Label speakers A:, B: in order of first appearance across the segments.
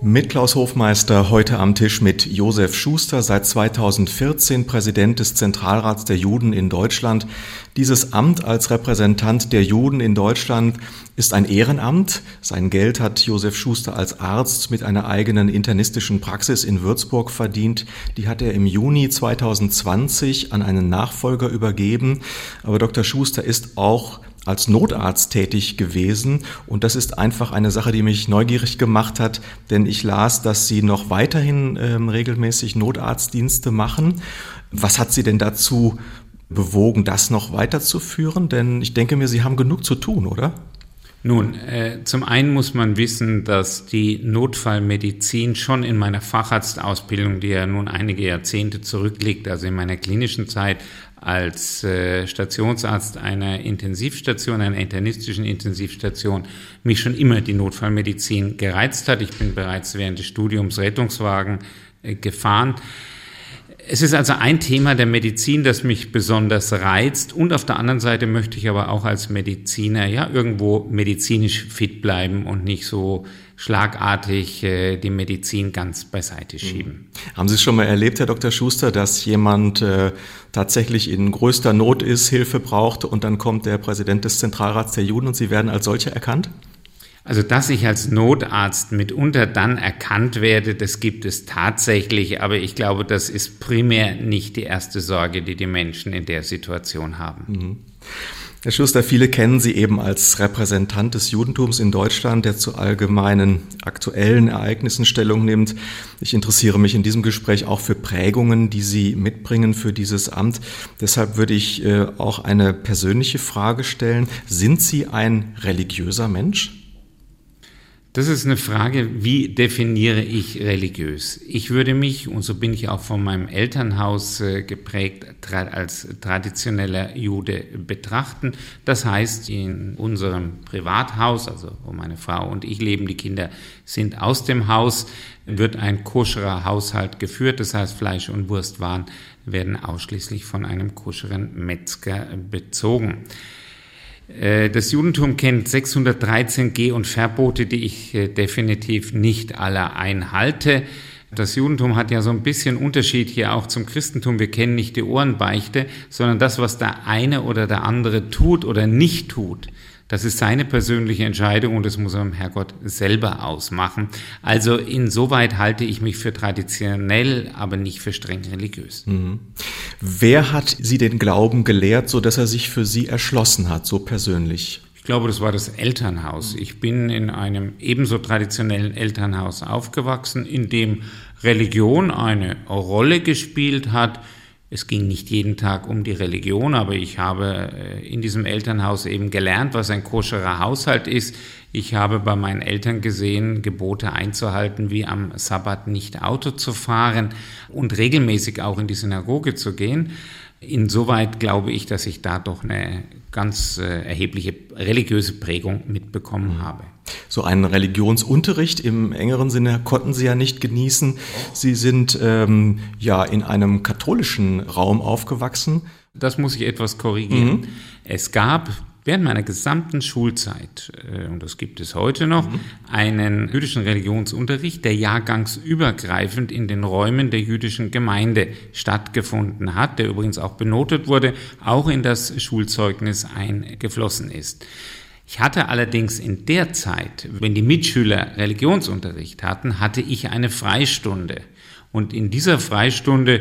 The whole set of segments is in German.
A: mit Klaus Hofmeister heute am Tisch mit Josef Schuster, seit 2014 Präsident des Zentralrats der Juden in Deutschland. Dieses Amt als Repräsentant der Juden in Deutschland ist ein Ehrenamt. Sein Geld hat Josef Schuster als Arzt mit einer eigenen internistischen Praxis in Würzburg verdient. Die hat er im Juni 2020 an einen Nachfolger übergeben. Aber Dr. Schuster ist auch als Notarzt tätig gewesen und das ist einfach eine Sache, die mich neugierig gemacht hat, denn ich las, dass Sie noch weiterhin ähm, regelmäßig Notarztdienste machen. Was hat Sie denn dazu bewogen, das noch weiterzuführen? Denn ich denke mir, Sie haben genug zu tun, oder?
B: Nun, äh, zum einen muss man wissen, dass die Notfallmedizin schon in meiner Facharztausbildung, die ja nun einige Jahrzehnte zurückliegt, also in meiner klinischen Zeit als äh, Stationsarzt einer Intensivstation, einer internistischen Intensivstation, mich schon immer die Notfallmedizin gereizt hat. Ich bin bereits während des Studiums Rettungswagen äh, gefahren. Es ist also ein Thema der Medizin, das mich besonders reizt. Und auf der anderen Seite möchte ich aber auch als Mediziner ja irgendwo medizinisch fit bleiben und nicht so schlagartig äh, die Medizin ganz beiseite mhm. schieben.
A: Haben Sie es schon mal erlebt, Herr Dr. Schuster, dass jemand äh, tatsächlich in größter Not ist, Hilfe braucht und dann kommt der Präsident des Zentralrats der Juden und Sie werden als solcher erkannt?
B: Also, dass ich als Notarzt mitunter dann erkannt werde, das gibt es tatsächlich, aber ich glaube, das ist primär nicht die erste Sorge, die die Menschen in der Situation haben. Mhm.
A: Herr Schuster, viele kennen Sie eben als Repräsentant des Judentums in Deutschland, der zu allgemeinen aktuellen Ereignissen Stellung nimmt. Ich interessiere mich in diesem Gespräch auch für Prägungen, die Sie mitbringen für dieses Amt. Deshalb würde ich äh, auch eine persönliche Frage stellen. Sind Sie ein religiöser Mensch?
B: Das ist eine Frage, wie definiere ich religiös? Ich würde mich, und so bin ich auch von meinem Elternhaus äh, geprägt, als traditioneller Jude betrachten. Das heißt, in unserem Privathaus, also wo meine Frau und ich leben, die Kinder sind aus dem Haus, wird ein koscherer Haushalt geführt. Das heißt, Fleisch und Wurstwaren werden ausschließlich von einem koscheren Metzger bezogen. Äh, das Judentum kennt 613 Geh- und Verbote, die ich äh, definitiv nicht alle einhalte. Das Judentum hat ja so ein bisschen Unterschied hier auch zum Christentum. Wir kennen nicht die Ohrenbeichte, sondern das, was der eine oder der andere tut oder nicht tut. Das ist seine persönliche Entscheidung und das muss er Herrgott selber ausmachen. Also insoweit halte ich mich für traditionell, aber nicht für streng religiös. Mhm.
A: Wer hat Sie den Glauben gelehrt, so dass er sich für Sie erschlossen hat, so persönlich?
B: Ich glaube, das war das Elternhaus. Ich bin in einem ebenso traditionellen Elternhaus aufgewachsen, in dem Religion eine Rolle gespielt hat, es ging nicht jeden Tag um die Religion, aber ich habe äh, in diesem Elternhaus eben gelernt, was ein koscherer Haushalt ist. Ich habe bei meinen Eltern gesehen, Gebote einzuhalten, wie am Sabbat nicht Auto zu fahren und regelmäßig auch in die Synagoge zu gehen. Insoweit glaube ich, dass ich da doch eine ganz äh, erhebliche religiöse Prägung mitbekommen mhm. habe.
A: So einen Religionsunterricht im engeren Sinne konnten Sie ja nicht genießen. Sie sind ähm, ja in einem katholischen Raum aufgewachsen.
B: Das muss ich etwas korrigieren. Mhm. Es gab während meiner gesamten Schulzeit, äh, und das gibt es heute noch, mhm. einen jüdischen Religionsunterricht, der jahrgangsübergreifend in den Räumen der jüdischen Gemeinde stattgefunden hat, der übrigens auch benotet wurde, auch in das Schulzeugnis eingeflossen ist. Ich hatte allerdings in der Zeit, wenn die Mitschüler Religionsunterricht hatten, hatte ich eine Freistunde. Und in dieser Freistunde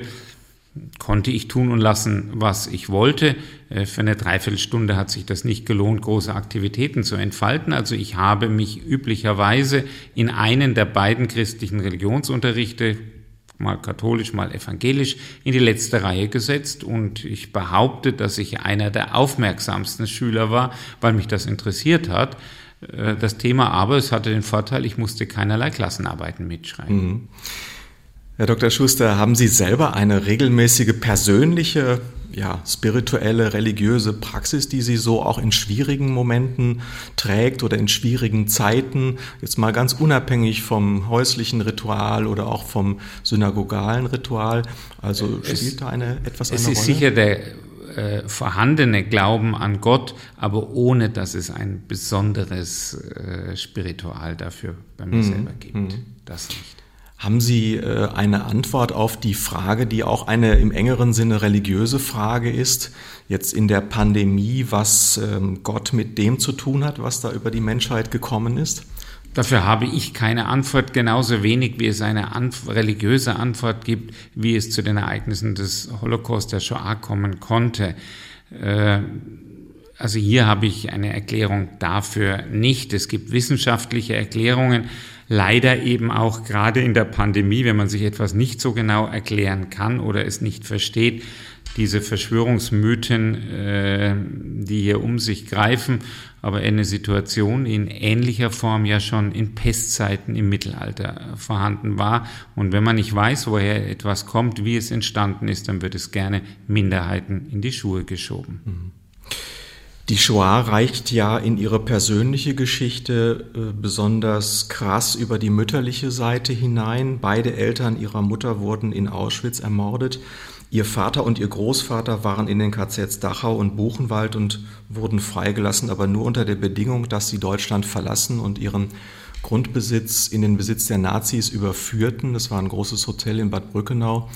B: konnte ich tun und lassen, was ich wollte. Äh, für eine Dreiviertelstunde hat sich das nicht gelohnt, große Aktivitäten zu entfalten. Also ich habe mich üblicherweise in einen der beiden christlichen Religionsunterrichte, mal katholisch, mal evangelisch, in die letzte Reihe gesetzt und ich behaupte, dass ich einer der aufmerksamsten Schüler war, weil mich das interessiert hat äh, das Thema, aber es hatte den Vorteil, ich musste keinerlei Klassenarbeiten mitschreiben. Mhm.
A: Herr Dr. Schuster, haben Sie selber eine regelmäßige persönliche ja, spirituelle, religiöse Praxis, die sie so auch in schwierigen Momenten trägt oder in schwierigen Zeiten, jetzt mal ganz unabhängig vom häuslichen Ritual oder auch vom synagogalen Ritual. Also spielt es, da eine etwas eine
B: Rolle? Es ist sicher der äh, vorhandene Glauben an Gott, aber ohne dass es ein besonderes äh, Spiritual dafür bei mir mhm. selber gibt. Mhm. Das nicht.
A: Haben Sie äh, eine Antwort auf die Frage, die auch eine im engeren Sinne religiöse Frage ist, jetzt in der Pandemie, was ähm, Gott mit dem zu tun hat, was da über die Menschheit gekommen ist?
B: Dafür habe ich keine Antwort, genauso wenig wie es eine Anf religiöse Antwort gibt, wie es zu den Ereignissen des Holocaust der Shoah kommen konnte. Äh, also hier habe ich eine Erklärung dafür nicht. Es gibt wissenschaftliche Erklärungen, leider eben auch gerade in der Pandemie, wenn man sich etwas nicht so genau erklären kann oder es nicht versteht, diese Verschwörungsmythen, äh, die hier um sich greifen, aber eine Situation in ähnlicher Form ja schon in Pestzeiten im Mittelalter vorhanden war. Und wenn man nicht weiß, woher etwas kommt, wie es entstanden ist, dann wird es gerne Minderheiten in die Schuhe geschoben. Mhm.
A: Die Shoah reicht ja in ihre persönliche Geschichte äh, besonders krass über die mütterliche Seite hinein. Beide Eltern ihrer Mutter wurden in Auschwitz ermordet. Ihr Vater und ihr Großvater waren in den KZs Dachau und Buchenwald und wurden freigelassen, aber nur unter der Bedingung, dass sie Deutschland verlassen und ihren Grundbesitz in den Besitz der Nazis überführten. Das war ein großes Hotel in Bad Brückenau.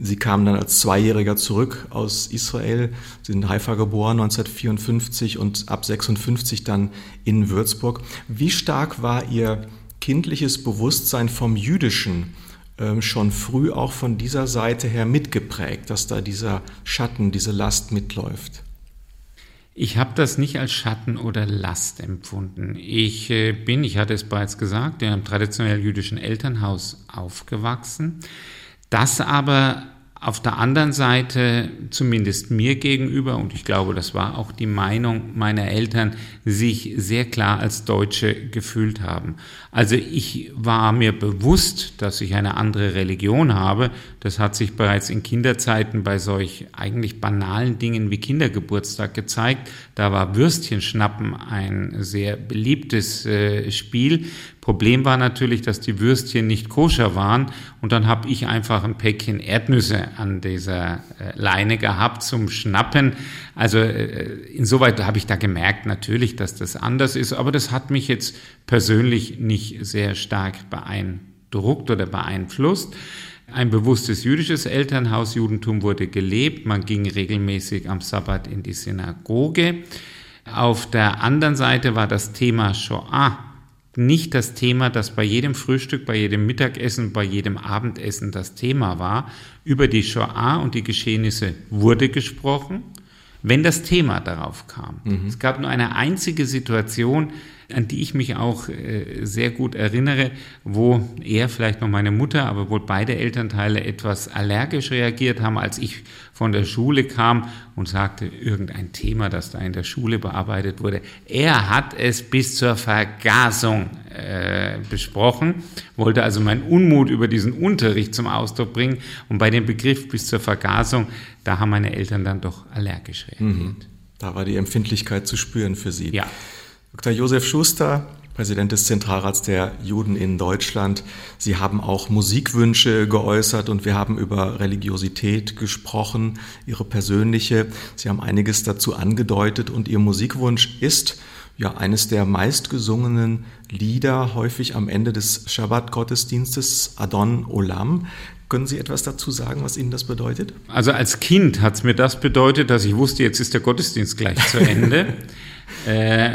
A: Sie kamen dann als Zweijähriger zurück aus Israel, sind in Haifa geboren 1954 und ab 56 dann in Würzburg. Wie stark war Ihr kindliches Bewusstsein vom Jüdischen ähm, schon früh auch von dieser Seite her mitgeprägt, dass da dieser Schatten, diese Last mitläuft?
B: Ich habe das nicht als Schatten oder Last empfunden. Ich äh, bin, ich hatte es bereits gesagt, in einem traditionell jüdischen Elternhaus aufgewachsen. Das aber auf der anderen Seite, zumindest mir gegenüber, und ich glaube, das war auch die Meinung meiner Eltern, sich sehr klar als Deutsche gefühlt haben. Also ich war mir bewusst, dass ich eine andere Religion habe. Das hat sich bereits in Kinderzeiten bei solch eigentlich banalen Dingen wie Kindergeburtstag gezeigt. Da war Würstchenschnappen ein sehr beliebtes äh, Spiel. Problem war natürlich, dass die Würstchen nicht koscher waren und dann habe ich einfach ein Päckchen Erdnüsse an dieser äh, Leine gehabt zum Schnappen. Also äh, insoweit habe ich da gemerkt natürlich, dass das anders ist, aber das hat mich jetzt persönlich nicht sehr stark beeindruckt oder beeinflusst. Ein bewusstes jüdisches Elternhaus, Judentum wurde gelebt, man ging regelmäßig am Sabbat in die Synagoge. Auf der anderen Seite war das Thema Shoah nicht das Thema, das bei jedem Frühstück, bei jedem Mittagessen, bei jedem Abendessen das Thema war. Über die Shoah und die Geschehnisse wurde gesprochen, wenn das Thema darauf kam. Mhm. Es gab nur eine einzige Situation, an die ich mich auch äh, sehr gut erinnere, wo er vielleicht noch meine Mutter, aber wohl beide Elternteile etwas allergisch reagiert haben, als ich von der Schule kam und sagte, irgendein Thema, das da in der Schule bearbeitet wurde. Er hat es bis zur Vergasung äh, besprochen, wollte also meinen Unmut über diesen Unterricht zum Ausdruck bringen und bei dem Begriff bis zur Vergasung, da haben meine Eltern dann doch allergisch reagiert. Mhm.
A: Da war die Empfindlichkeit zu spüren für Sie.
B: Ja.
A: Dr. Josef Schuster, Präsident des Zentralrats der Juden in Deutschland. Sie haben auch Musikwünsche geäußert und wir haben über Religiosität gesprochen, Ihre persönliche. Sie haben einiges dazu angedeutet und Ihr Musikwunsch ist ja eines der meistgesungenen Lieder, häufig am Ende des Shabbat-Gottesdienstes, Adon Olam. Können Sie etwas dazu sagen, was Ihnen das bedeutet?
B: Also als Kind hat es mir das bedeutet, dass ich wusste, jetzt ist der Gottesdienst gleich zu Ende.
A: Äh,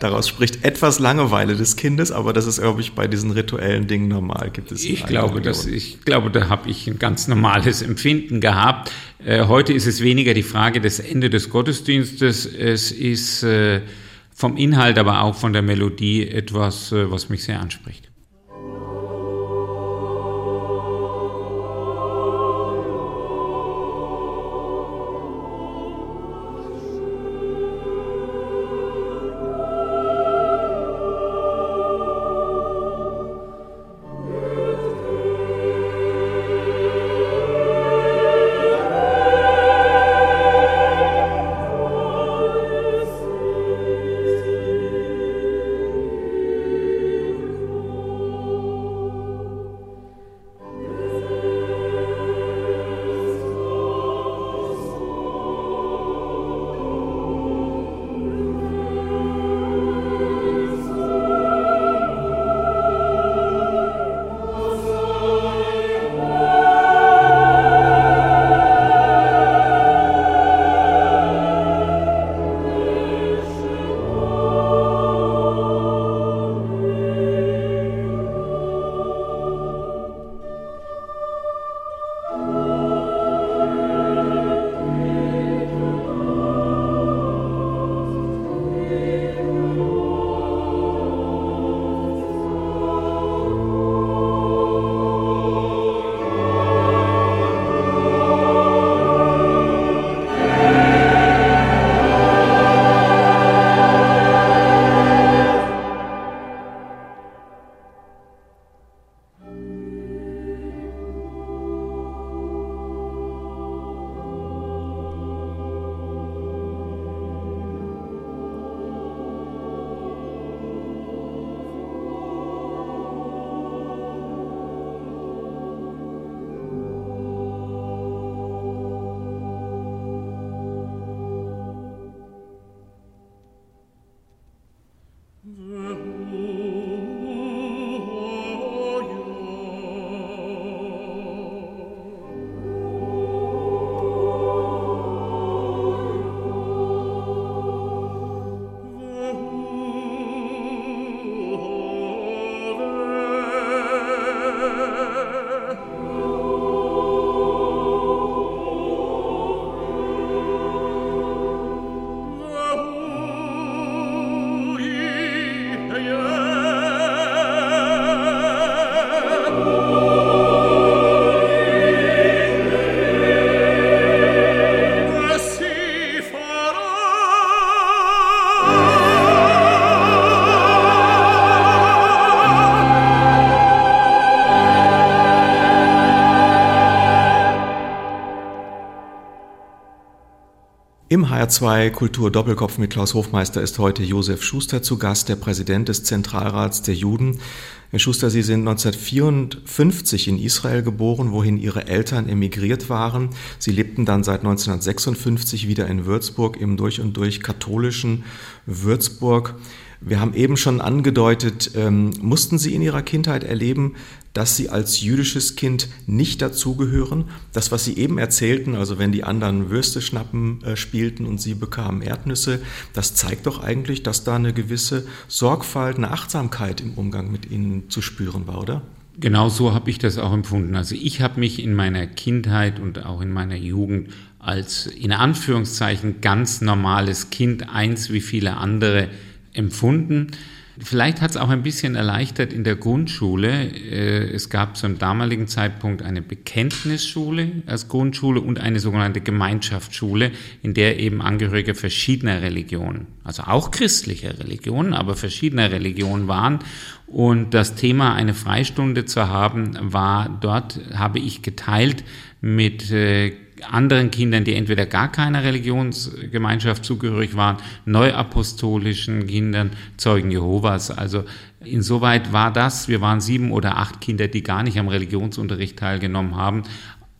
A: daraus spricht etwas Langeweile des Kindes, aber das ist, glaube ich, bei diesen rituellen Dingen normal. Gibt es
B: ich glaube, dass, ich glaube, da habe ich ein ganz normales Empfinden gehabt. Äh, heute ist es weniger die Frage des Ende des Gottesdienstes. Es ist äh, vom Inhalt, aber auch von der Melodie etwas, äh, was mich sehr anspricht.
A: HR2 Kultur Doppelkopf mit Klaus Hofmeister ist heute Josef Schuster zu Gast, der Präsident des Zentralrats der Juden. Herr Schuster, Sie sind 1954 in Israel geboren, wohin Ihre Eltern emigriert waren. Sie lebten dann seit 1956 wieder in Würzburg, im durch und durch katholischen Würzburg. Wir haben eben schon angedeutet, ähm, mussten Sie in Ihrer Kindheit erleben, dass Sie als jüdisches Kind nicht dazugehören? Das, was Sie eben erzählten, also wenn die anderen Würste schnappen äh, spielten und Sie bekamen Erdnüsse, das zeigt doch eigentlich, dass da eine gewisse Sorgfalt, eine Achtsamkeit im Umgang mit Ihnen zu spüren war, oder?
B: Genau so habe ich das auch empfunden. Also ich habe mich in meiner Kindheit und auch in meiner Jugend als in Anführungszeichen ganz normales Kind, eins wie viele andere, empfunden. Vielleicht hat es auch ein bisschen erleichtert in der Grundschule. Äh, es gab zum damaligen Zeitpunkt eine Bekenntnisschule als Grundschule und eine sogenannte Gemeinschaftsschule, in der eben Angehörige verschiedener Religionen, also auch christlicher Religionen, aber verschiedener Religionen waren. Und das Thema, eine Freistunde zu haben, war dort, habe ich geteilt mit äh, anderen Kindern, die entweder gar keiner Religionsgemeinschaft zugehörig waren, neuapostolischen Kindern, Zeugen Jehovas. Also insoweit war das, wir waren sieben oder acht Kinder, die gar nicht am Religionsunterricht teilgenommen haben.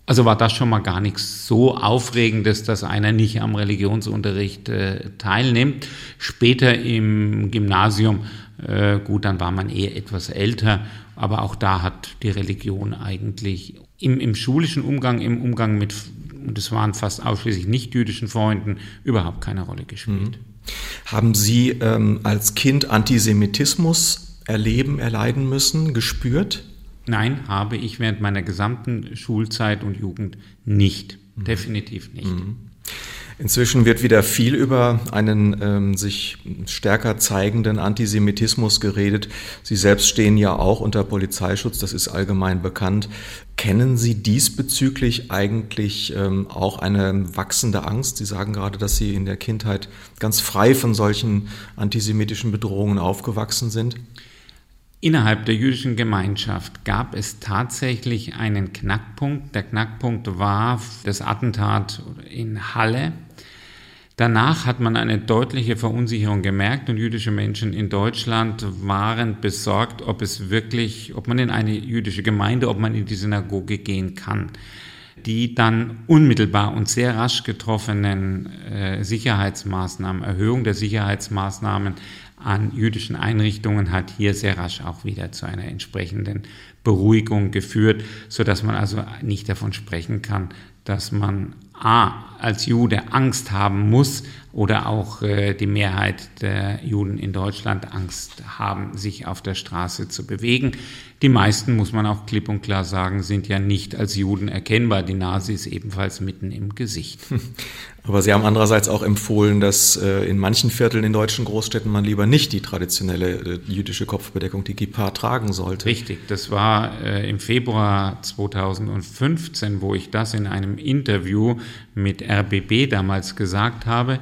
B: Also war das schon mal gar nichts so Aufregendes, dass einer nicht am Religionsunterricht äh, teilnimmt. Später im Gymnasium, äh, gut, dann war man eher etwas älter, aber auch da hat die Religion eigentlich im, im schulischen Umgang, im Umgang mit und es waren fast ausschließlich nicht-jüdischen Freunden, überhaupt keine Rolle gespielt. Mhm.
A: Haben Sie ähm, als Kind Antisemitismus erleben, erleiden müssen, gespürt?
B: Nein, habe ich während meiner gesamten Schulzeit und Jugend nicht. Mhm. Definitiv nicht. Mhm.
A: Inzwischen wird wieder viel über einen ähm, sich stärker zeigenden Antisemitismus geredet. Sie selbst stehen ja auch unter Polizeischutz, das ist allgemein bekannt. Kennen Sie diesbezüglich eigentlich ähm, auch eine wachsende Angst? Sie sagen gerade, dass Sie in der Kindheit ganz frei von solchen antisemitischen Bedrohungen aufgewachsen sind.
B: Innerhalb der jüdischen Gemeinschaft gab es tatsächlich einen Knackpunkt. Der Knackpunkt war das Attentat in Halle Danach hat man eine deutliche Verunsicherung gemerkt und jüdische Menschen in Deutschland waren besorgt, ob es wirklich, ob man in eine jüdische Gemeinde, ob man in die Synagoge gehen kann. Die dann unmittelbar und sehr rasch getroffenen äh, Sicherheitsmaßnahmen, Erhöhung der Sicherheitsmaßnahmen an jüdischen Einrichtungen hat hier sehr rasch auch wieder zu einer entsprechenden Beruhigung geführt, so dass man also nicht davon sprechen kann, dass man A als Jude Angst haben muss oder auch äh, die Mehrheit der Juden in Deutschland Angst haben, sich auf der Straße zu bewegen. Die meisten, muss man auch klipp und klar sagen, sind ja nicht als Juden erkennbar. Die Nase ist ebenfalls mitten im Gesicht.
A: Aber Sie haben andererseits auch empfohlen, dass äh, in manchen Vierteln in deutschen Großstädten man lieber nicht die traditionelle äh, jüdische Kopfbedeckung, die Kippa, tragen sollte.
B: Richtig, das war äh, im Februar 2015, wo ich das in einem Interview mit RBB damals gesagt habe.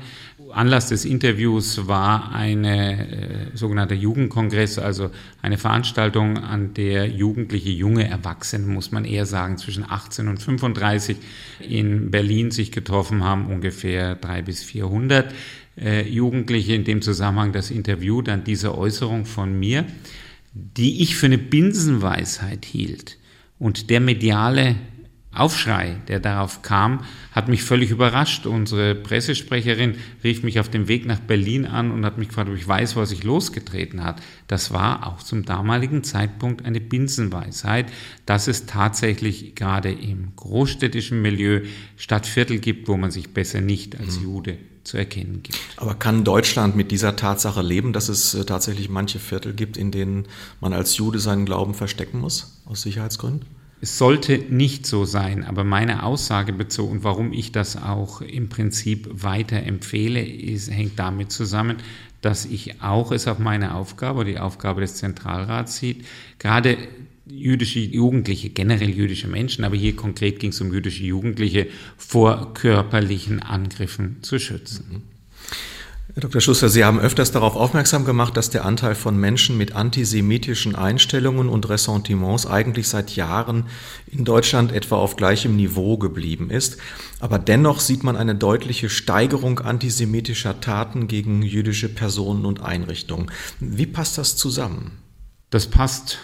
B: Anlass des Interviews war eine äh, sogenannte Jugendkongress, also eine Veranstaltung, an der jugendliche, junge Erwachsene, muss man eher sagen, zwischen 18 und 35 in Berlin sich getroffen haben, ungefähr drei bis 400 äh, Jugendliche. In dem Zusammenhang das Interview, dann diese Äußerung von mir, die ich für eine Binsenweisheit hielt und der mediale Aufschrei, der darauf kam, hat mich völlig überrascht. Unsere Pressesprecherin rief mich auf dem Weg nach Berlin an und hat mich gefragt, ob ich weiß, was sich losgetreten hat. Das war auch zum damaligen Zeitpunkt eine Binsenweisheit, dass es tatsächlich gerade im großstädtischen Milieu Stadtviertel gibt, wo man sich besser nicht als mhm. Jude zu erkennen gibt.
A: Aber kann Deutschland mit dieser Tatsache leben, dass es äh, tatsächlich manche Viertel gibt, in denen man als Jude seinen Glauben verstecken muss, aus Sicherheitsgründen?
B: Es sollte nicht so sein, aber meine Aussage bezogen, warum ich das auch im Prinzip weiter empfehle, ist, hängt damit zusammen, dass ich auch es auf meine Aufgabe, die Aufgabe des Zentralrats sieht, gerade jüdische Jugendliche, generell jüdische Menschen, aber hier konkret ging es um jüdische Jugendliche, vor körperlichen Angriffen zu schützen.
A: Herr Dr. Schuster, Sie haben öfters darauf aufmerksam gemacht, dass der Anteil von Menschen mit antisemitischen Einstellungen und Ressentiments eigentlich seit Jahren in Deutschland etwa auf gleichem Niveau geblieben ist. Aber dennoch sieht man eine deutliche Steigerung antisemitischer Taten gegen jüdische Personen und Einrichtungen. Wie passt das zusammen?
B: Das passt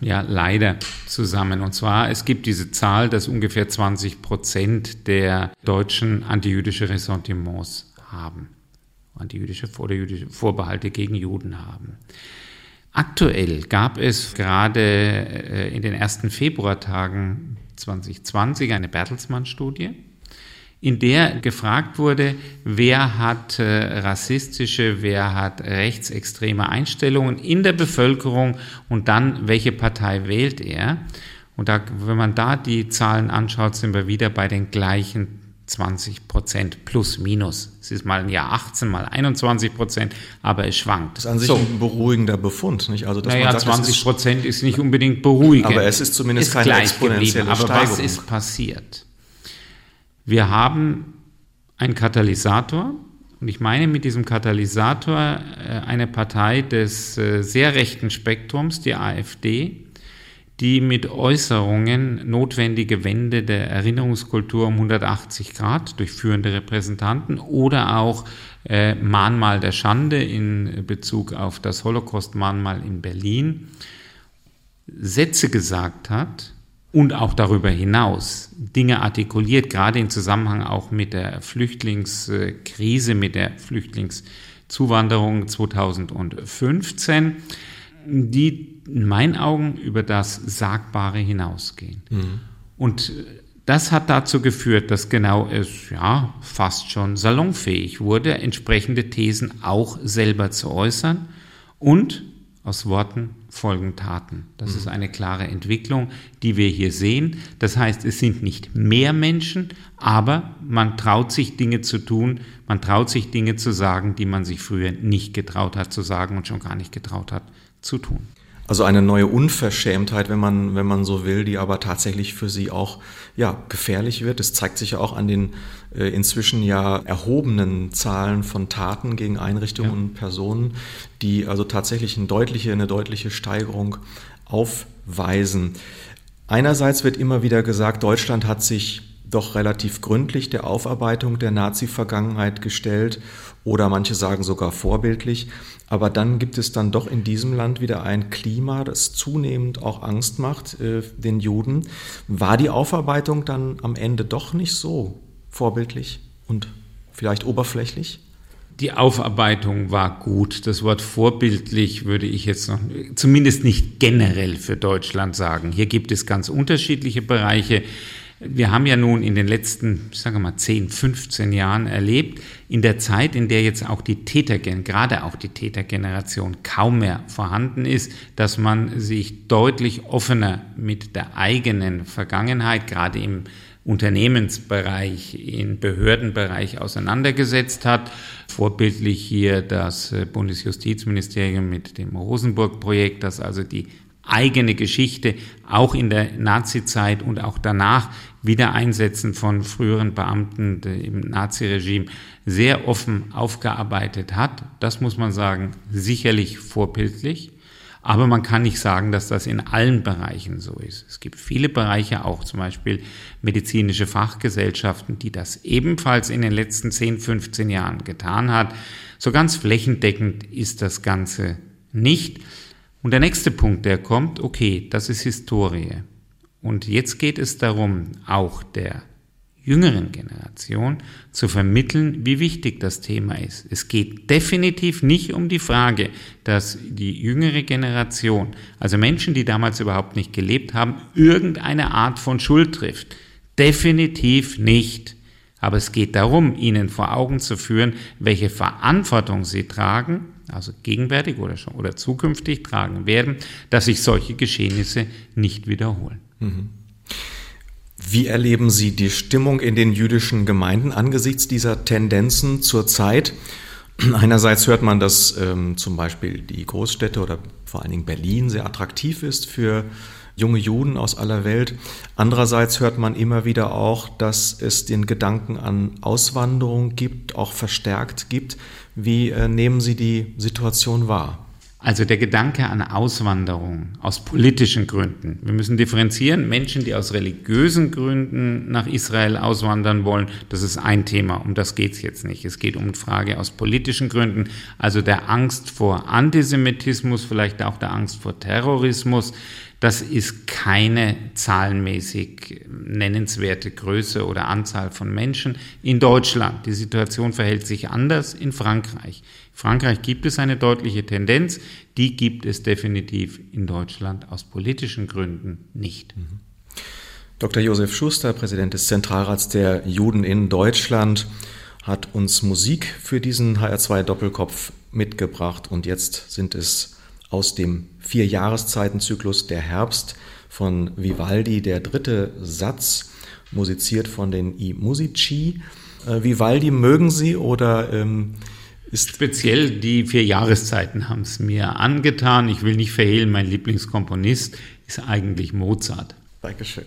B: ja leider zusammen. Und zwar, es gibt diese Zahl, dass ungefähr 20 Prozent der Deutschen antijüdische Ressentiments haben antijüdische oder jüdische Vorbehalte gegen Juden haben. Aktuell gab es gerade äh, in den ersten Februartagen 2020 eine Bertelsmann-Studie, in der gefragt wurde, wer hat äh, rassistische, wer hat rechtsextreme Einstellungen in der Bevölkerung und dann welche Partei wählt er. Und da, wenn man da die Zahlen anschaut, sind wir wieder bei den gleichen 20 Prozent plus minus. Es ist mal ein Jahr 18, mal 21 Prozent, aber es schwankt.
A: Das ist an sich so. ein beruhigender Befund, nicht?
B: Also, dass naja, man sagt, 20 Prozent ist, ist, nicht unbedingt beruhigend.
A: Aber es ist zumindest ist keine exponentielle
B: Aber Steigerung. was ist passiert? Wir haben einen Katalysator, und ich meine mit diesem Katalysator äh, eine Partei des äh, sehr rechten Spektrums, die AfD, die mit Äußerungen notwendige Wende der Erinnerungskultur um 180 Grad durch führende Repräsentanten oder auch äh, Mahnmal der Schande in Bezug auf das Holocaust-Mahnmal in Berlin Sätze gesagt hat und auch darüber hinaus Dinge artikuliert, gerade in Zusammenhang auch mit der Flüchtlingskrise, mit der Flüchtlingszuwanderung 2015 die in meinen Augen über das Sagbare hinausgehen. Mhm. Und das hat dazu geführt, dass genau es ja fast schon salonfähig wurde, entsprechende Thesen auch selber zu äußern und aus Worten folgen Taten. Das mhm. ist eine klare Entwicklung, die wir hier sehen. Das heißt, es sind nicht mehr Menschen, aber man traut sich Dinge zu tun, man traut sich Dinge zu sagen, die man sich früher nicht getraut hat zu sagen und schon gar nicht getraut hat zu tun.
A: Also eine neue Unverschämtheit, wenn man, wenn man so will, die aber tatsächlich für sie auch ja, gefährlich wird. Das zeigt sich ja auch an den äh, inzwischen ja erhobenen Zahlen von Taten gegen Einrichtungen ja. und Personen, die also tatsächlich eine deutliche, eine deutliche Steigerung aufweisen. Einerseits wird immer wieder gesagt, Deutschland hat sich doch relativ gründlich der Aufarbeitung der Nazi-Vergangenheit gestellt oder manche sagen sogar vorbildlich. Aber dann gibt es dann doch in diesem Land wieder ein Klima, das zunehmend auch Angst macht äh, den Juden. War die Aufarbeitung dann am Ende doch nicht so vorbildlich und vielleicht oberflächlich?
B: Die Aufarbeitung war gut. Das Wort vorbildlich würde ich jetzt noch, zumindest nicht generell für Deutschland sagen. Hier gibt es ganz unterschiedliche Bereiche. Wir haben ja nun in den letzten, ich sage mal, 10, 15 Jahren erlebt, in der Zeit, in der jetzt auch die Täter, gerade auch die Tätergeneration kaum mehr vorhanden ist, dass man sich deutlich offener mit der eigenen Vergangenheit, gerade im Unternehmensbereich, im Behördenbereich auseinandergesetzt hat. Vorbildlich hier das Bundesjustizministerium mit dem Rosenburg-Projekt, das also die eigene Geschichte auch in der Nazizeit und auch danach Wiedereinsetzen von früheren Beamten im Naziregime sehr offen aufgearbeitet hat. Das muss man sagen, sicherlich vorbildlich. Aber man kann nicht sagen, dass das in allen Bereichen so ist. Es gibt viele Bereiche, auch zum Beispiel medizinische Fachgesellschaften, die das ebenfalls in den letzten 10, 15 Jahren getan hat. So ganz flächendeckend ist das Ganze nicht. Und der nächste Punkt, der kommt, okay, das ist Historie. Und jetzt geht es darum, auch der jüngeren Generation zu vermitteln, wie wichtig das Thema ist. Es geht definitiv nicht um die Frage, dass die jüngere Generation, also Menschen, die damals überhaupt nicht gelebt haben, irgendeine Art von Schuld trifft. Definitiv nicht. Aber es geht darum, ihnen vor Augen zu führen, welche Verantwortung sie tragen also gegenwärtig oder, schon, oder zukünftig tragen werden, dass sich solche Geschehnisse nicht wiederholen. Mhm.
A: Wie erleben Sie die Stimmung in den jüdischen Gemeinden angesichts dieser Tendenzen zurzeit? Einerseits hört man, dass ähm, zum Beispiel die Großstädte oder vor allen Dingen Berlin sehr attraktiv ist für junge Juden aus aller Welt. Andererseits hört man immer wieder auch, dass es den Gedanken an Auswanderung gibt, auch verstärkt gibt. Wie äh, nehmen Sie die Situation wahr?
B: Also der Gedanke an Auswanderung aus politischen Gründen. Wir müssen differenzieren. Menschen, die aus religiösen Gründen nach Israel auswandern wollen, das ist ein Thema. Um das geht es jetzt nicht. Es geht um die Frage aus politischen Gründen, also der Angst vor Antisemitismus, vielleicht auch der Angst vor Terrorismus. Das ist keine zahlenmäßig nennenswerte Größe oder Anzahl von Menschen in Deutschland. Die Situation verhält sich anders in Frankreich. In Frankreich gibt es eine deutliche Tendenz, die gibt es definitiv in Deutschland aus politischen Gründen nicht. Mhm.
A: Dr. Josef Schuster, Präsident des Zentralrats der Juden in Deutschland, hat uns Musik für diesen HR2 Doppelkopf mitgebracht und jetzt sind es aus dem Vier-Jahreszeitenzyklus Der Herbst von Vivaldi, der dritte Satz, musiziert von den I Musici. Äh, Vivaldi mögen Sie oder ähm,
B: ist. Speziell die vier Jahreszeiten haben es mir angetan. Ich will nicht verhehlen, mein Lieblingskomponist ist eigentlich Mozart.
A: Dankeschön.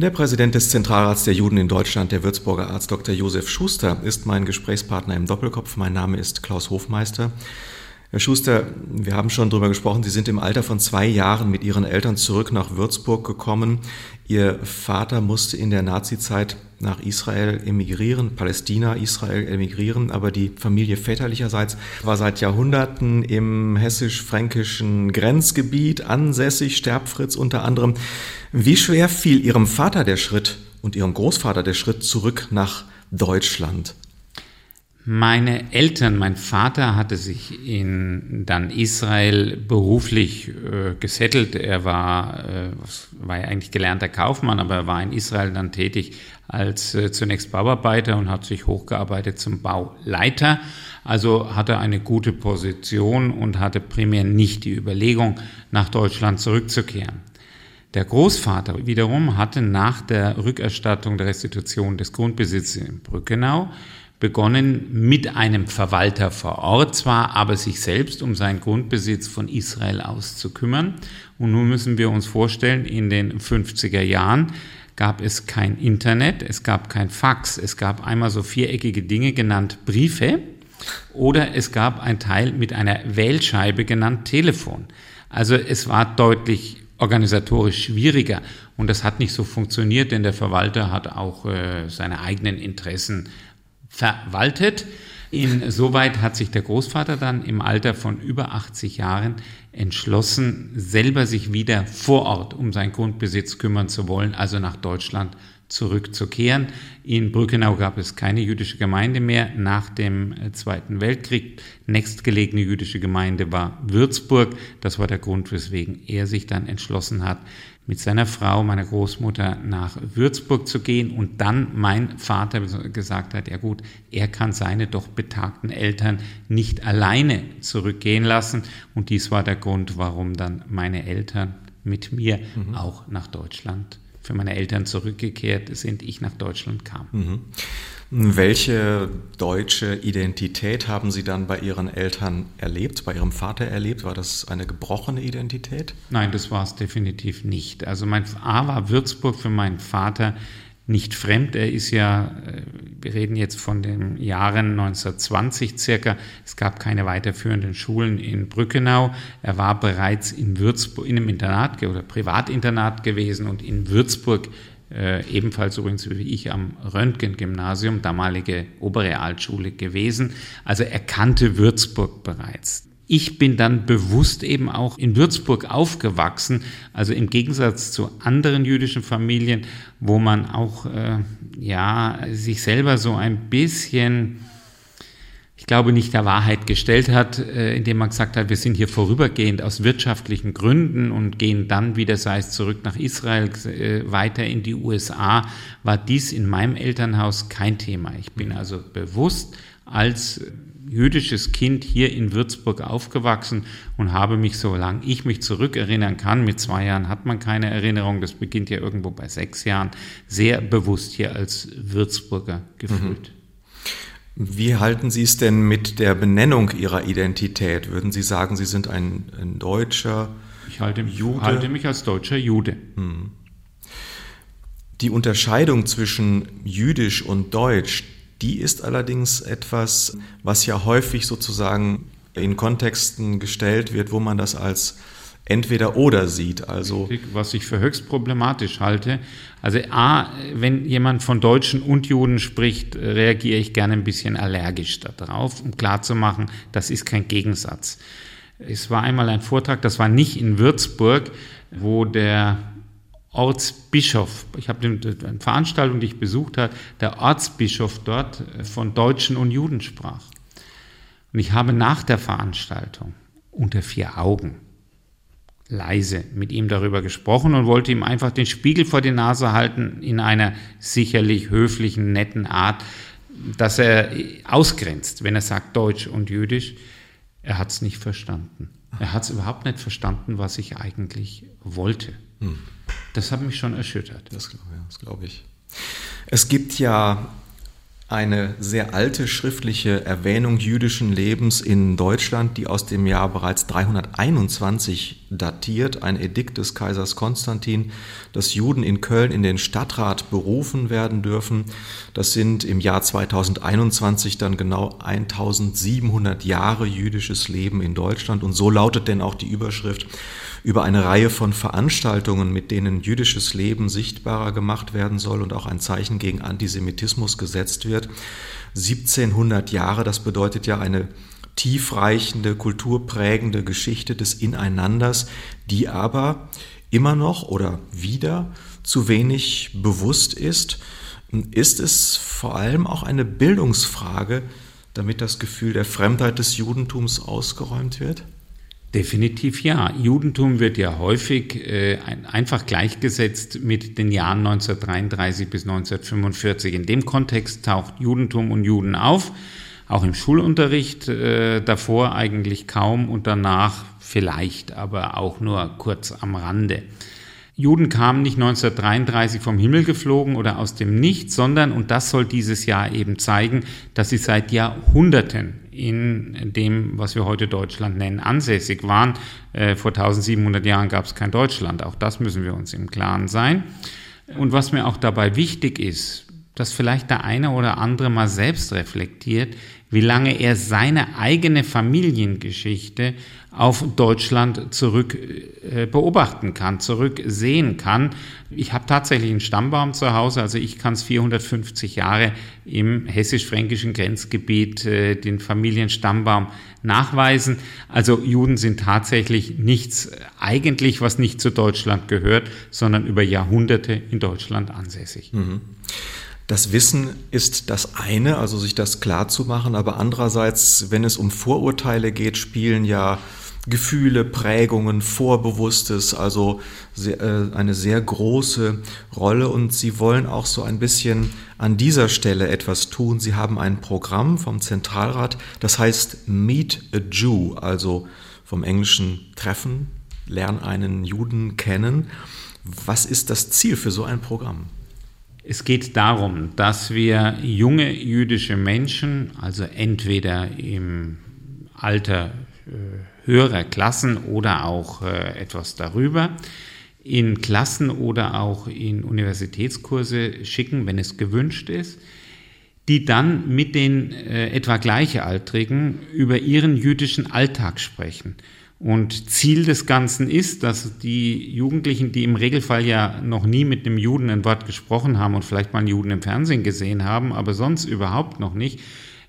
A: Der Präsident des Zentralrats der Juden in Deutschland, der Würzburger Arzt Dr. Josef Schuster, ist mein Gesprächspartner im Doppelkopf. Mein Name ist Klaus Hofmeister. Herr Schuster, wir haben schon darüber gesprochen, Sie sind im Alter von zwei Jahren mit Ihren Eltern zurück nach Würzburg gekommen. Ihr Vater musste in der Nazizeit nach Israel emigrieren, Palästina, Israel emigrieren, aber die Familie väterlicherseits war seit Jahrhunderten im hessisch-fränkischen Grenzgebiet ansässig, Sterbfritz unter anderem. Wie schwer fiel Ihrem Vater der Schritt und Ihrem Großvater der Schritt zurück nach Deutschland?
B: Meine Eltern, mein Vater hatte sich in dann Israel beruflich äh, gesettelt. Er war, äh, war ja eigentlich gelernter Kaufmann, aber er war in Israel dann tätig als äh, zunächst Bauarbeiter und hat sich hochgearbeitet zum Bauleiter. Also hatte eine gute Position und hatte primär nicht die Überlegung, nach Deutschland zurückzukehren. Der Großvater wiederum hatte nach der Rückerstattung der Restitution des Grundbesitzes in Brückenau begonnen mit einem Verwalter vor Ort zwar, aber sich selbst um seinen Grundbesitz von Israel aus zu kümmern. Und nun müssen wir uns vorstellen, in den 50er Jahren gab es kein Internet, es gab kein Fax, es gab einmal so viereckige Dinge genannt Briefe oder es gab ein Teil mit einer Wählscheibe genannt Telefon. Also es war deutlich organisatorisch schwieriger und das hat nicht so funktioniert, denn der Verwalter hat auch äh, seine eigenen Interessen verwaltet. Insoweit hat sich der Großvater dann im Alter von über 80 Jahren entschlossen, selber sich wieder vor Ort um seinen Grundbesitz kümmern zu wollen, also nach Deutschland zurückzukehren. In Brückenau gab es keine jüdische Gemeinde mehr nach dem Zweiten Weltkrieg. Nächstgelegene jüdische Gemeinde war Würzburg. Das war der Grund, weswegen er sich dann entschlossen hat, mit seiner Frau, meiner Großmutter, nach Würzburg zu gehen und dann mein Vater gesagt hat, ja gut, er kann seine doch betagten Eltern nicht alleine zurückgehen lassen und dies war der Grund, warum dann meine Eltern mit mir mhm. auch nach Deutschland für meine Eltern zurückgekehrt sind, ich nach Deutschland kam. Mhm.
A: Welche deutsche Identität haben Sie dann bei Ihren Eltern erlebt, bei Ihrem Vater erlebt? War das eine gebrochene Identität?
B: Nein, das war es definitiv nicht. Also mein A war Würzburg für meinen Vater nicht fremd. Er ist ja, äh, wir reden jetzt von den Jahren 1920 circa. Es gab keine weiterführenden Schulen in Brückenau. Er war bereits in Würzburg, in einem Internat oder Privatinternat gewesen und in Würzburg äh, ebenfalls übrigens wie ich am Röntgen-Gymnasium, damalige Oberrealschule gewesen. Also er kannte Würzburg bereits. Ich bin dann bewusst eben auch in Würzburg aufgewachsen, also im Gegensatz zu anderen jüdischen Familien, wo man auch äh, ja sich selber so ein bisschen ich glaube, nicht der Wahrheit gestellt hat, äh, indem man gesagt hat, wir sind hier vorübergehend aus wirtschaftlichen Gründen und gehen dann wieder, sei es zurück nach Israel, äh, weiter in die USA, war dies in meinem Elternhaus kein Thema. Ich bin also bewusst als jüdisches Kind hier in Würzburg aufgewachsen und habe mich, solange ich mich zurückerinnern kann, mit zwei Jahren hat man keine Erinnerung, das beginnt ja irgendwo bei sechs Jahren, sehr bewusst hier als Würzburger gefühlt. Mhm.
A: Wie halten Sie es denn mit der Benennung Ihrer Identität? Würden Sie sagen, Sie sind ein, ein deutscher
B: ich halte, Jude? Ich halte mich als deutscher Jude. Hm.
A: Die Unterscheidung zwischen jüdisch und deutsch, die ist allerdings etwas, was ja häufig sozusagen in Kontexten gestellt wird, wo man das als entweder oder sieht. Also
B: was ich für höchst problematisch halte. Also a, wenn jemand von Deutschen und Juden spricht, reagiere ich gerne ein bisschen allergisch darauf, um klarzumachen, das ist kein Gegensatz. Es war einmal ein Vortrag, das war nicht in Würzburg, wo der Ortsbischof, ich habe eine Veranstaltung, die ich besucht habe, der Ortsbischof dort von Deutschen und Juden sprach. Und ich habe nach der Veranstaltung unter vier Augen leise mit ihm darüber gesprochen und wollte ihm einfach den Spiegel vor die Nase halten in einer sicherlich höflichen, netten Art, dass er ausgrenzt, wenn er sagt Deutsch und Jüdisch. Er hat es nicht verstanden. Er hat es überhaupt nicht verstanden, was ich eigentlich wollte. Hm. Das hat mich schon erschüttert.
A: Das, ja, das glaube ich. Es gibt ja eine sehr alte schriftliche Erwähnung jüdischen Lebens in Deutschland, die aus dem Jahr bereits 321 datiert, ein Edikt des Kaisers Konstantin, dass Juden in Köln in den Stadtrat berufen werden dürfen. Das sind im Jahr 2021 dann genau 1700 Jahre jüdisches Leben in Deutschland und so lautet denn auch die Überschrift über eine Reihe von Veranstaltungen, mit denen jüdisches Leben sichtbarer gemacht werden soll und auch ein Zeichen gegen Antisemitismus gesetzt wird. 1700 Jahre, das bedeutet ja eine tiefreichende, kulturprägende Geschichte des Ineinanders, die aber immer noch oder wieder zu wenig bewusst ist. Ist es vor allem auch eine Bildungsfrage, damit das Gefühl der Fremdheit des Judentums ausgeräumt wird?
B: Definitiv ja. Judentum wird ja häufig äh, einfach gleichgesetzt mit den Jahren 1933 bis 1945. In dem Kontext taucht Judentum und Juden auf, auch im Schulunterricht, äh, davor eigentlich kaum und danach vielleicht, aber auch nur kurz am Rande. Juden kamen nicht 1933 vom Himmel geflogen oder aus dem Nichts, sondern, und das soll dieses Jahr eben zeigen, dass sie seit Jahrhunderten in dem, was wir heute Deutschland nennen, ansässig waren. Äh, vor 1700 Jahren gab es kein Deutschland. Auch das müssen wir uns im Klaren sein. Und was mir auch dabei wichtig ist, dass vielleicht der eine oder andere mal selbst reflektiert, wie lange er seine eigene Familiengeschichte auf Deutschland zurück äh, beobachten kann, zurücksehen kann. Ich habe tatsächlich einen Stammbaum zu Hause, also ich kann es 450 Jahre im hessisch-fränkischen Grenzgebiet äh, den Familienstammbaum nachweisen. Also Juden sind tatsächlich nichts eigentlich, was nicht zu Deutschland gehört, sondern über Jahrhunderte in Deutschland ansässig. Mhm.
A: Das Wissen ist das eine, also sich das klar zu machen, aber andererseits, wenn es um Vorurteile geht, spielen ja Gefühle, Prägungen, Vorbewusstes, also äh, eine sehr große Rolle und Sie wollen auch so ein bisschen an dieser Stelle etwas tun. Sie haben ein Programm vom Zentralrat, das heißt Meet a Jew, also vom englischen Treffen, lern einen Juden kennen. Was ist das Ziel für so ein Programm?
B: Es geht darum, dass wir junge jüdische Menschen, also entweder im Alter äh, höherer Klassen oder auch äh, etwas darüber, in Klassen oder auch in Universitätskurse schicken, wenn es gewünscht ist, die dann mit den äh, etwa Gleichaltrigen über ihren jüdischen Alltag sprechen. Und Ziel des Ganzen ist, dass die Jugendlichen, die im Regelfall ja noch nie mit einem Juden ein Wort gesprochen haben und vielleicht mal einen Juden im Fernsehen gesehen haben, aber sonst überhaupt noch nicht,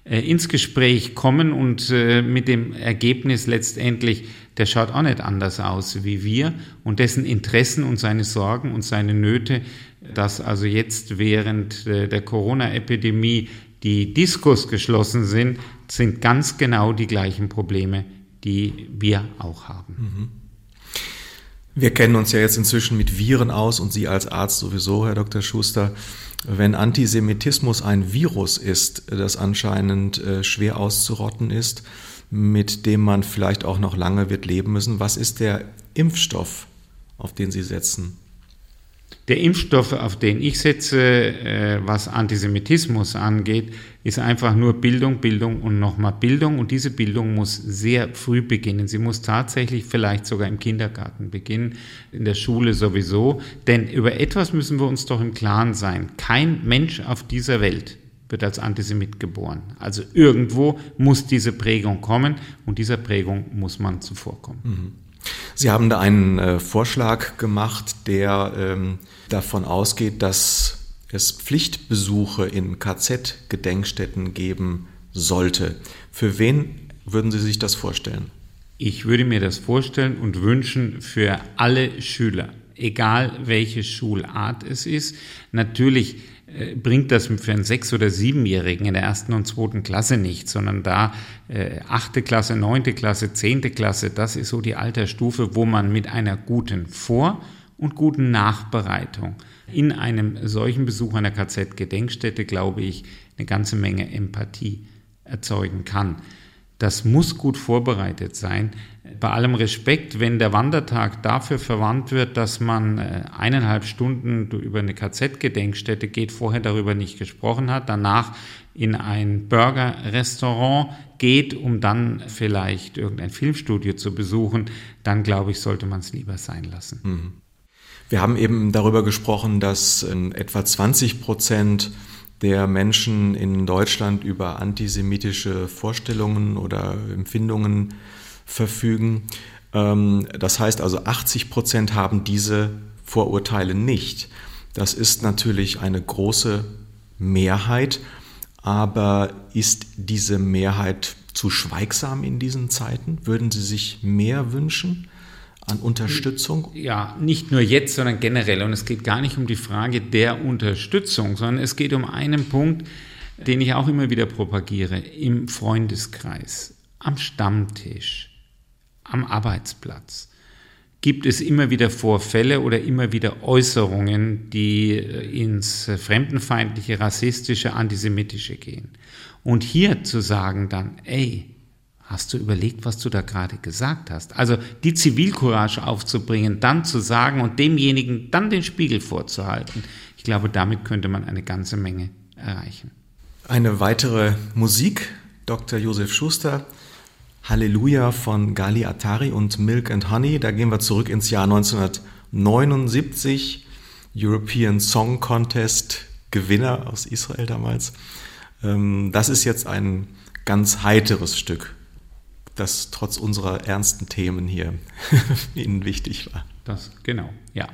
B: äh, ins Gespräch kommen und äh, mit dem Ergebnis letztendlich, der schaut auch nicht anders aus wie wir und dessen Interessen und seine Sorgen und seine Nöte, dass also jetzt während äh, der Corona-Epidemie die Diskos geschlossen sind, sind ganz genau die gleichen Probleme, die wir auch haben. Mhm.
A: Wir kennen uns ja jetzt inzwischen mit Viren aus und Sie als Arzt sowieso, Herr Dr. Schuster. Wenn Antisemitismus ein Virus ist, das anscheinend äh, schwer auszurotten ist, mit dem man vielleicht auch noch lange wird leben müssen, was ist der Impfstoff, auf den Sie setzen?
B: Der Impfstoff, auf den ich setze, äh, was Antisemitismus angeht, ist einfach nur Bildung, Bildung und nochmal Bildung. Und diese Bildung muss sehr früh beginnen. Sie muss tatsächlich vielleicht sogar im Kindergarten beginnen, in der Schule sowieso. Denn über etwas müssen wir uns doch im Klaren sein. Kein Mensch auf dieser Welt wird als Antisemit geboren. Also irgendwo muss diese Prägung kommen und dieser Prägung muss man zuvorkommen. Mhm.
A: Sie haben da einen äh, Vorschlag gemacht, der ähm, davon ausgeht, dass es Pflichtbesuche in KZ-Gedenkstätten geben sollte. Für wen würden Sie sich das vorstellen?
B: Ich würde mir das vorstellen und wünschen für alle Schüler, egal welche Schulart es ist. Natürlich bringt das für einen Sechs- oder Siebenjährigen in der ersten und zweiten Klasse nichts, sondern da äh, achte Klasse, neunte Klasse, zehnte Klasse, das ist so die Altersstufe, wo man mit einer guten Vor- und guten Nachbereitung in einem solchen Besuch einer KZ-Gedenkstätte, glaube ich, eine ganze Menge Empathie erzeugen kann. Das muss gut vorbereitet sein.
C: bei allem Respekt, wenn der Wandertag dafür verwandt wird, dass man äh, eineinhalb Stunden über eine KZ-Gedenkstätte geht, vorher darüber nicht gesprochen hat, danach in ein Burger-Restaurant geht, um dann vielleicht irgendein Filmstudio zu besuchen, dann glaube ich, sollte man es lieber sein lassen. Mhm.
A: Wir haben eben darüber gesprochen, dass ähm, etwa 20 Prozent der Menschen in Deutschland über antisemitische Vorstellungen oder Empfindungen verfügen. Ähm, das heißt also, 80 Prozent haben diese Vorurteile nicht. Das ist natürlich eine große Mehrheit, aber ist diese Mehrheit zu schweigsam in diesen Zeiten? Würden Sie sich mehr wünschen? An Unterstützung?
C: Ja, nicht nur jetzt, sondern generell. Und es geht gar nicht um die Frage der Unterstützung, sondern es geht um einen Punkt, den ich auch immer wieder propagiere, im Freundeskreis, am Stammtisch, am Arbeitsplatz. Gibt es immer wieder Vorfälle oder immer wieder Äußerungen, die äh, ins fremdenfeindliche, rassistische, antisemitische gehen? Und hier zu sagen dann, ey, Hast du überlegt, was du da gerade gesagt hast? Also die Zivilcourage aufzubringen, dann zu sagen und demjenigen dann den Spiegel vorzuhalten. Ich glaube, damit könnte man eine ganze Menge erreichen.
A: Eine weitere Musik, Dr. Josef Schuster, Halleluja von Gali Atari und Milk and Honey. Da gehen wir zurück ins Jahr 1979, European Song Contest Gewinner aus Israel damals. Ähm, das ist jetzt ein ganz heiteres Stück das trotz unserer ernsten Themen hier Ihnen wichtig war.
C: Das, genau, ja.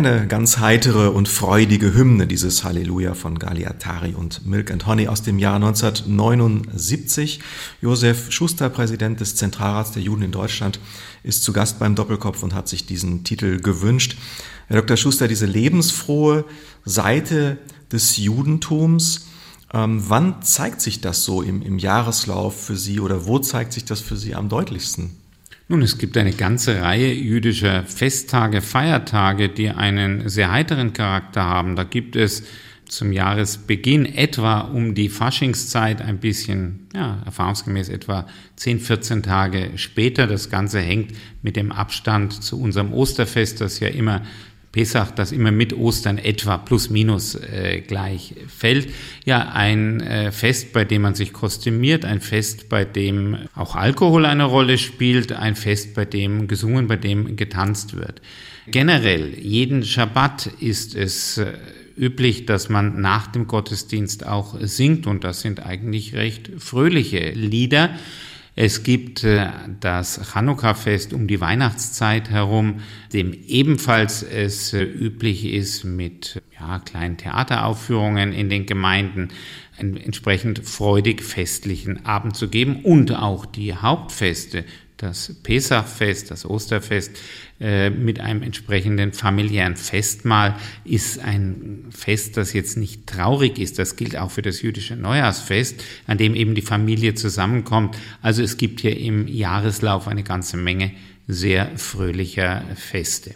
A: Eine ganz heitere und freudige Hymne, dieses Halleluja von Galiatari und Milk and Honey aus dem Jahr 1979. Josef Schuster, Präsident des Zentralrats der Juden in Deutschland, ist zu Gast beim Doppelkopf und hat sich diesen Titel gewünscht. Herr Dr. Schuster, diese lebensfrohe Seite des Judentums, ähm, wann zeigt sich das so im, im Jahreslauf für Sie oder wo zeigt sich das für Sie am deutlichsten?
B: Nun, es gibt eine ganze Reihe jüdischer Festtage, Feiertage, die einen sehr heiteren Charakter haben. Da gibt es zum Jahresbeginn etwa um die Faschingszeit ein bisschen, ja, erfahrungsgemäß etwa 10, 14 Tage später. Das Ganze hängt mit dem Abstand zu unserem Osterfest, das ja immer Pesach, das immer mit Ostern etwa plus minus äh, gleich fällt. Ja, ein äh, Fest, bei dem man sich kostümiert, ein Fest, bei dem auch Alkohol eine Rolle spielt, ein Fest, bei dem gesungen, bei dem getanzt wird. Generell, jeden Schabbat ist es äh, üblich, dass man nach dem Gottesdienst auch singt und das sind eigentlich recht fröhliche Lieder. Es gibt äh, das Chanukka-Fest um die Weihnachtszeit herum, dem ebenfalls es äh, üblich ist, mit ja, kleinen Theateraufführungen in den Gemeinden einen entsprechend freudig festlichen Abend zu geben und auch die Hauptfeste das Pesachfest, das Osterfest äh, mit einem entsprechenden familiären Festmahl ist ein Fest, das jetzt nicht traurig ist. Das gilt auch für das jüdische Neujahrsfest, an dem eben die Familie zusammenkommt. Also es gibt hier im Jahreslauf eine ganze Menge sehr fröhlicher Feste.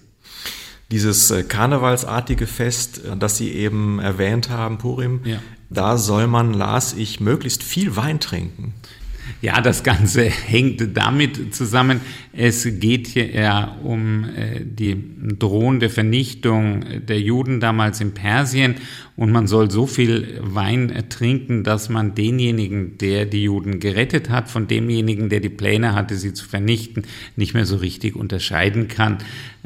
A: Dieses äh, karnevalsartige Fest, äh, das Sie eben erwähnt haben, Purim, ja. da soll man, las ich, möglichst viel Wein trinken.
B: Ja, das Ganze hängt damit zusammen. Es geht hier eher um äh, die drohende Vernichtung der Juden damals in Persien und man soll so viel Wein trinken, dass man denjenigen, der die Juden gerettet hat, von demjenigen, der die Pläne hatte, sie zu vernichten, nicht mehr so richtig unterscheiden kann.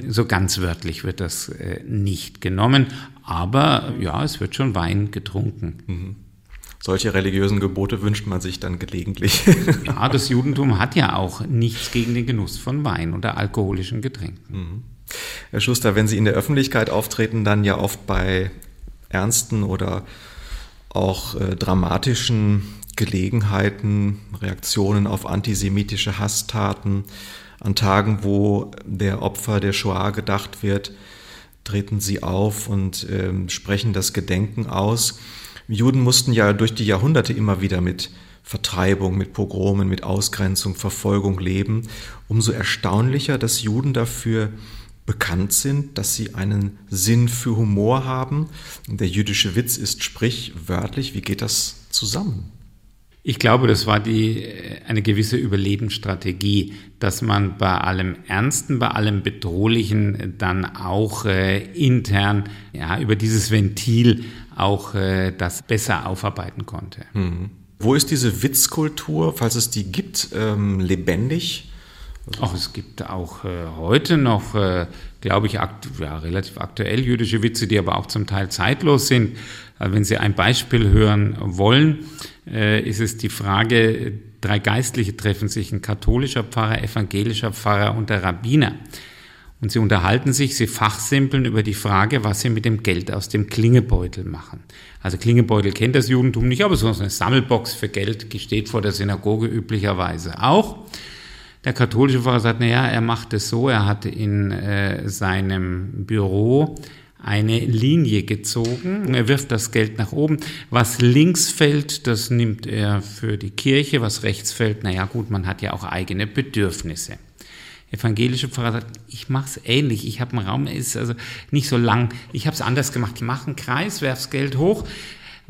B: So ganz wörtlich wird das äh, nicht genommen, aber ja, es wird schon Wein getrunken. Mhm
A: solche religiösen Gebote wünscht man sich dann gelegentlich.
B: ja, das Judentum hat ja auch nichts gegen den Genuss von Wein oder alkoholischen Getränken. Mhm.
A: Herr Schuster, wenn Sie in der Öffentlichkeit auftreten, dann ja oft bei ernsten oder auch äh, dramatischen Gelegenheiten, Reaktionen auf antisemitische Hasstaten, an Tagen, wo der Opfer der Shoah gedacht wird, treten Sie auf und äh, sprechen das Gedenken aus. Juden mussten ja durch die Jahrhunderte immer wieder mit Vertreibung, mit Pogromen, mit Ausgrenzung, Verfolgung leben. Umso erstaunlicher, dass Juden dafür bekannt sind, dass sie einen Sinn für Humor haben. Der jüdische Witz ist sprichwörtlich. Wie geht das zusammen?
B: Ich glaube, das war die, eine gewisse Überlebensstrategie, dass man bei allem Ernsten, bei allem Bedrohlichen dann auch äh, intern ja, über dieses Ventil auch äh, das besser aufarbeiten konnte. Mhm.
A: Wo ist diese Witzkultur, falls es die gibt, ähm, lebendig?
B: Ach, es gibt auch äh, heute noch, äh, glaube ich, akt ja, relativ aktuell jüdische Witze, die aber auch zum Teil zeitlos sind. Also wenn Sie ein Beispiel hören wollen, äh, ist es die Frage, drei Geistliche treffen sich, ein katholischer Pfarrer, evangelischer Pfarrer und der Rabbiner. Und sie unterhalten sich, sie fachsimpeln über die Frage, was sie mit dem Geld aus dem Klingebeutel machen. Also Klingebeutel kennt das Judentum nicht, aber so eine Sammelbox für Geld steht vor der Synagoge üblicherweise auch. Der katholische Pfarrer sagt, naja, er macht es so, er hat in äh, seinem Büro eine Linie gezogen. Er wirft das Geld nach oben. Was links fällt, das nimmt er für die Kirche. Was rechts fällt, naja gut, man hat ja auch eigene Bedürfnisse evangelische Pfarrer sagt, ich mache es ähnlich, ich habe einen Raum, ist also nicht so lang, ich habe es anders gemacht, ich mache einen Kreis, werfe das Geld hoch,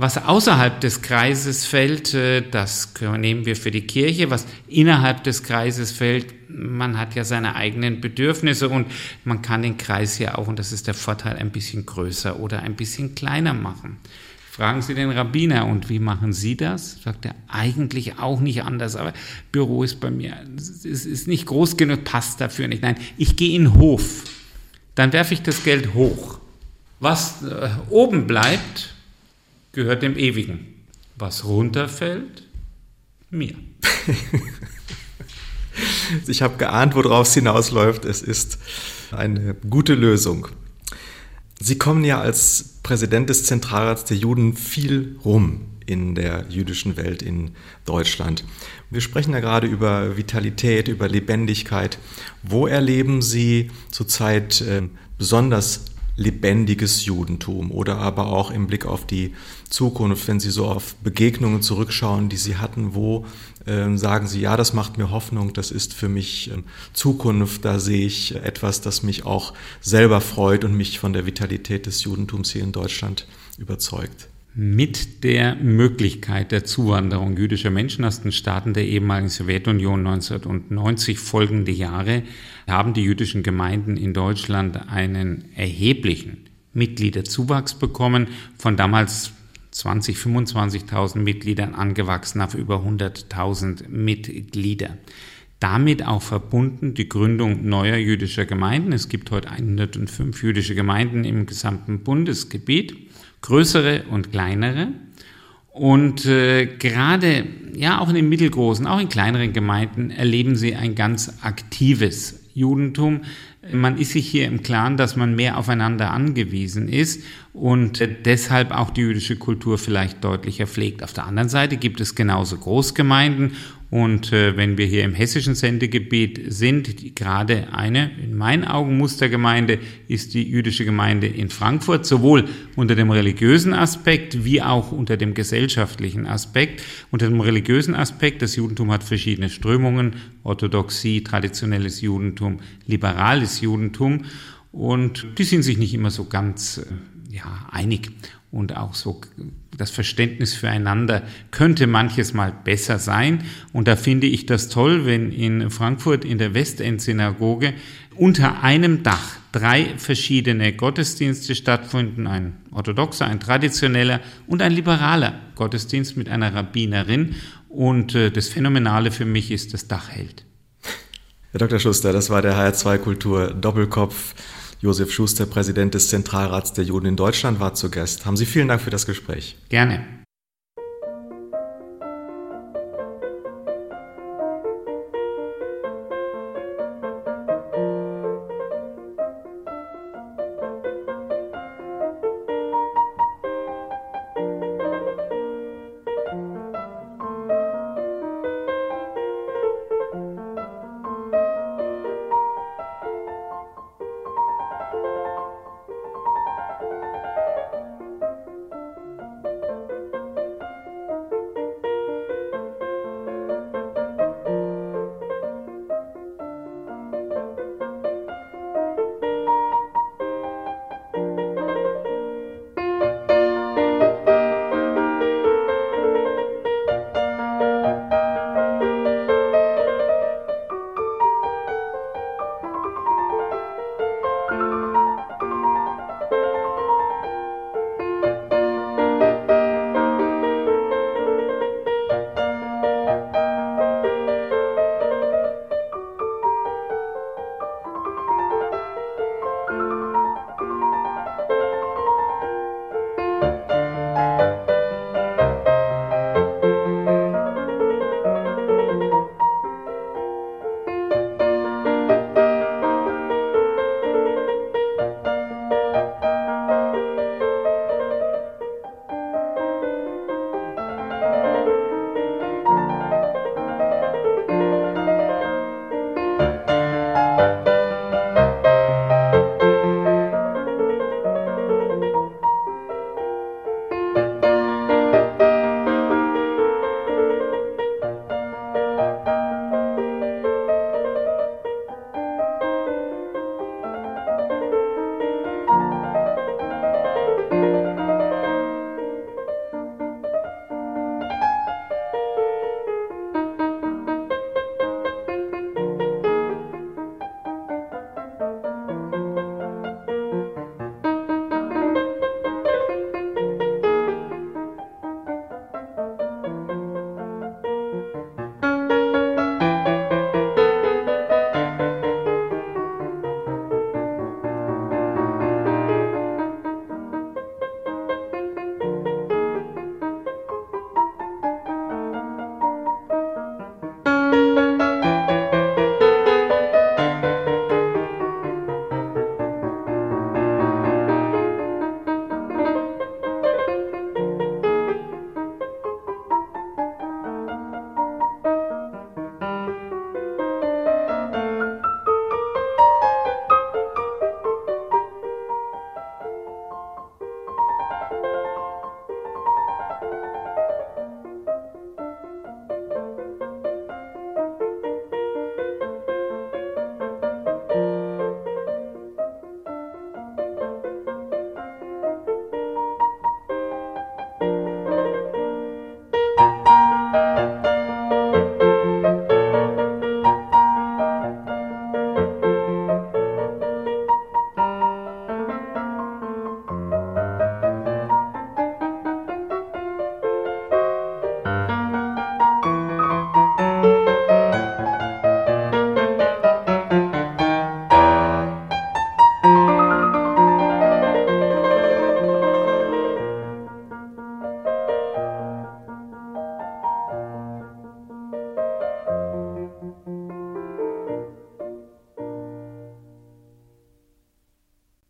B: was außerhalb des Kreises fällt, äh, das nehmen wir für die Kirche. Was innerhalb des Kreises fällt, man hat ja seine eigenen Bedürfnisse und man kann den Kreis ja auch, und das ist der Vorteil, ein bisschen größer oder ein bisschen kleiner machen. Fragen Sie den Rabbiner, und wie machen Sie das? Sagt er, eigentlich auch nicht anders, aber Büro ist bei mir, es ist nicht groß genug, passt dafür nicht. Nein, ich gehe in den Hof, dann werfe ich das Geld hoch. Was äh, oben bleibt, gehört dem Ewigen. Was runterfällt, mir.
A: ich habe geahnt, worauf es hinausläuft. Es ist eine gute Lösung. Sie kommen ja als Präsident des Zentralrats der Juden viel rum in der jüdischen Welt in Deutschland. Wir sprechen ja gerade über Vitalität, über Lebendigkeit. Wo erleben Sie zurzeit äh, besonders lebendiges Judentum oder aber auch im Blick auf die Zukunft, wenn Sie so auf Begegnungen zurückschauen, die Sie hatten, wo äh, sagen Sie, ja, das macht mir Hoffnung, das ist für mich äh, Zukunft, da sehe ich etwas, das mich auch selber freut und mich von der Vitalität des Judentums hier in Deutschland überzeugt
B: mit der Möglichkeit der Zuwanderung jüdischer Menschen aus den Staaten der ehemaligen Sowjetunion 1990 folgende Jahre haben die jüdischen Gemeinden in Deutschland einen erheblichen Mitgliederzuwachs bekommen, von damals 20, 25.000 Mitgliedern angewachsen auf über 100.000 Mitglieder. Damit auch verbunden die Gründung neuer jüdischer Gemeinden. Es gibt heute 105 jüdische Gemeinden im gesamten Bundesgebiet größere und kleinere. Und äh, gerade, ja, auch in den mittelgroßen, auch in kleineren Gemeinden erleben sie ein ganz aktives Judentum. Man ist sich hier im Klaren, dass man mehr aufeinander angewiesen ist und äh, deshalb auch die jüdische Kultur vielleicht deutlicher pflegt. Auf der anderen Seite gibt es genauso Großgemeinden und äh, wenn wir hier im hessischen Sendegebiet sind, gerade eine in meinen Augen Mustergemeinde ist die jüdische Gemeinde in Frankfurt, sowohl unter dem religiösen Aspekt wie auch unter dem gesellschaftlichen Aspekt. Unter dem religiösen Aspekt, das Judentum hat verschiedene Strömungen, Orthodoxie, traditionelles Judentum, liberales Judentum und die sind sich nicht immer so ganz äh, ja, einig und auch so das Verständnis füreinander könnte manches Mal besser sein. Und da finde ich das toll, wenn in Frankfurt in der Westend-Synagoge unter einem Dach drei verschiedene Gottesdienste stattfinden. Ein orthodoxer, ein traditioneller und ein liberaler Gottesdienst mit einer Rabbinerin. Und äh, das Phänomenale für mich ist, das Dach hält.
A: Herr Dr. Schuster, das war der HR2 Kultur Doppelkopf. Josef Schuster, Präsident des Zentralrats der Juden in Deutschland, war zu Gast. Haben Sie vielen Dank für das Gespräch.
B: Gerne.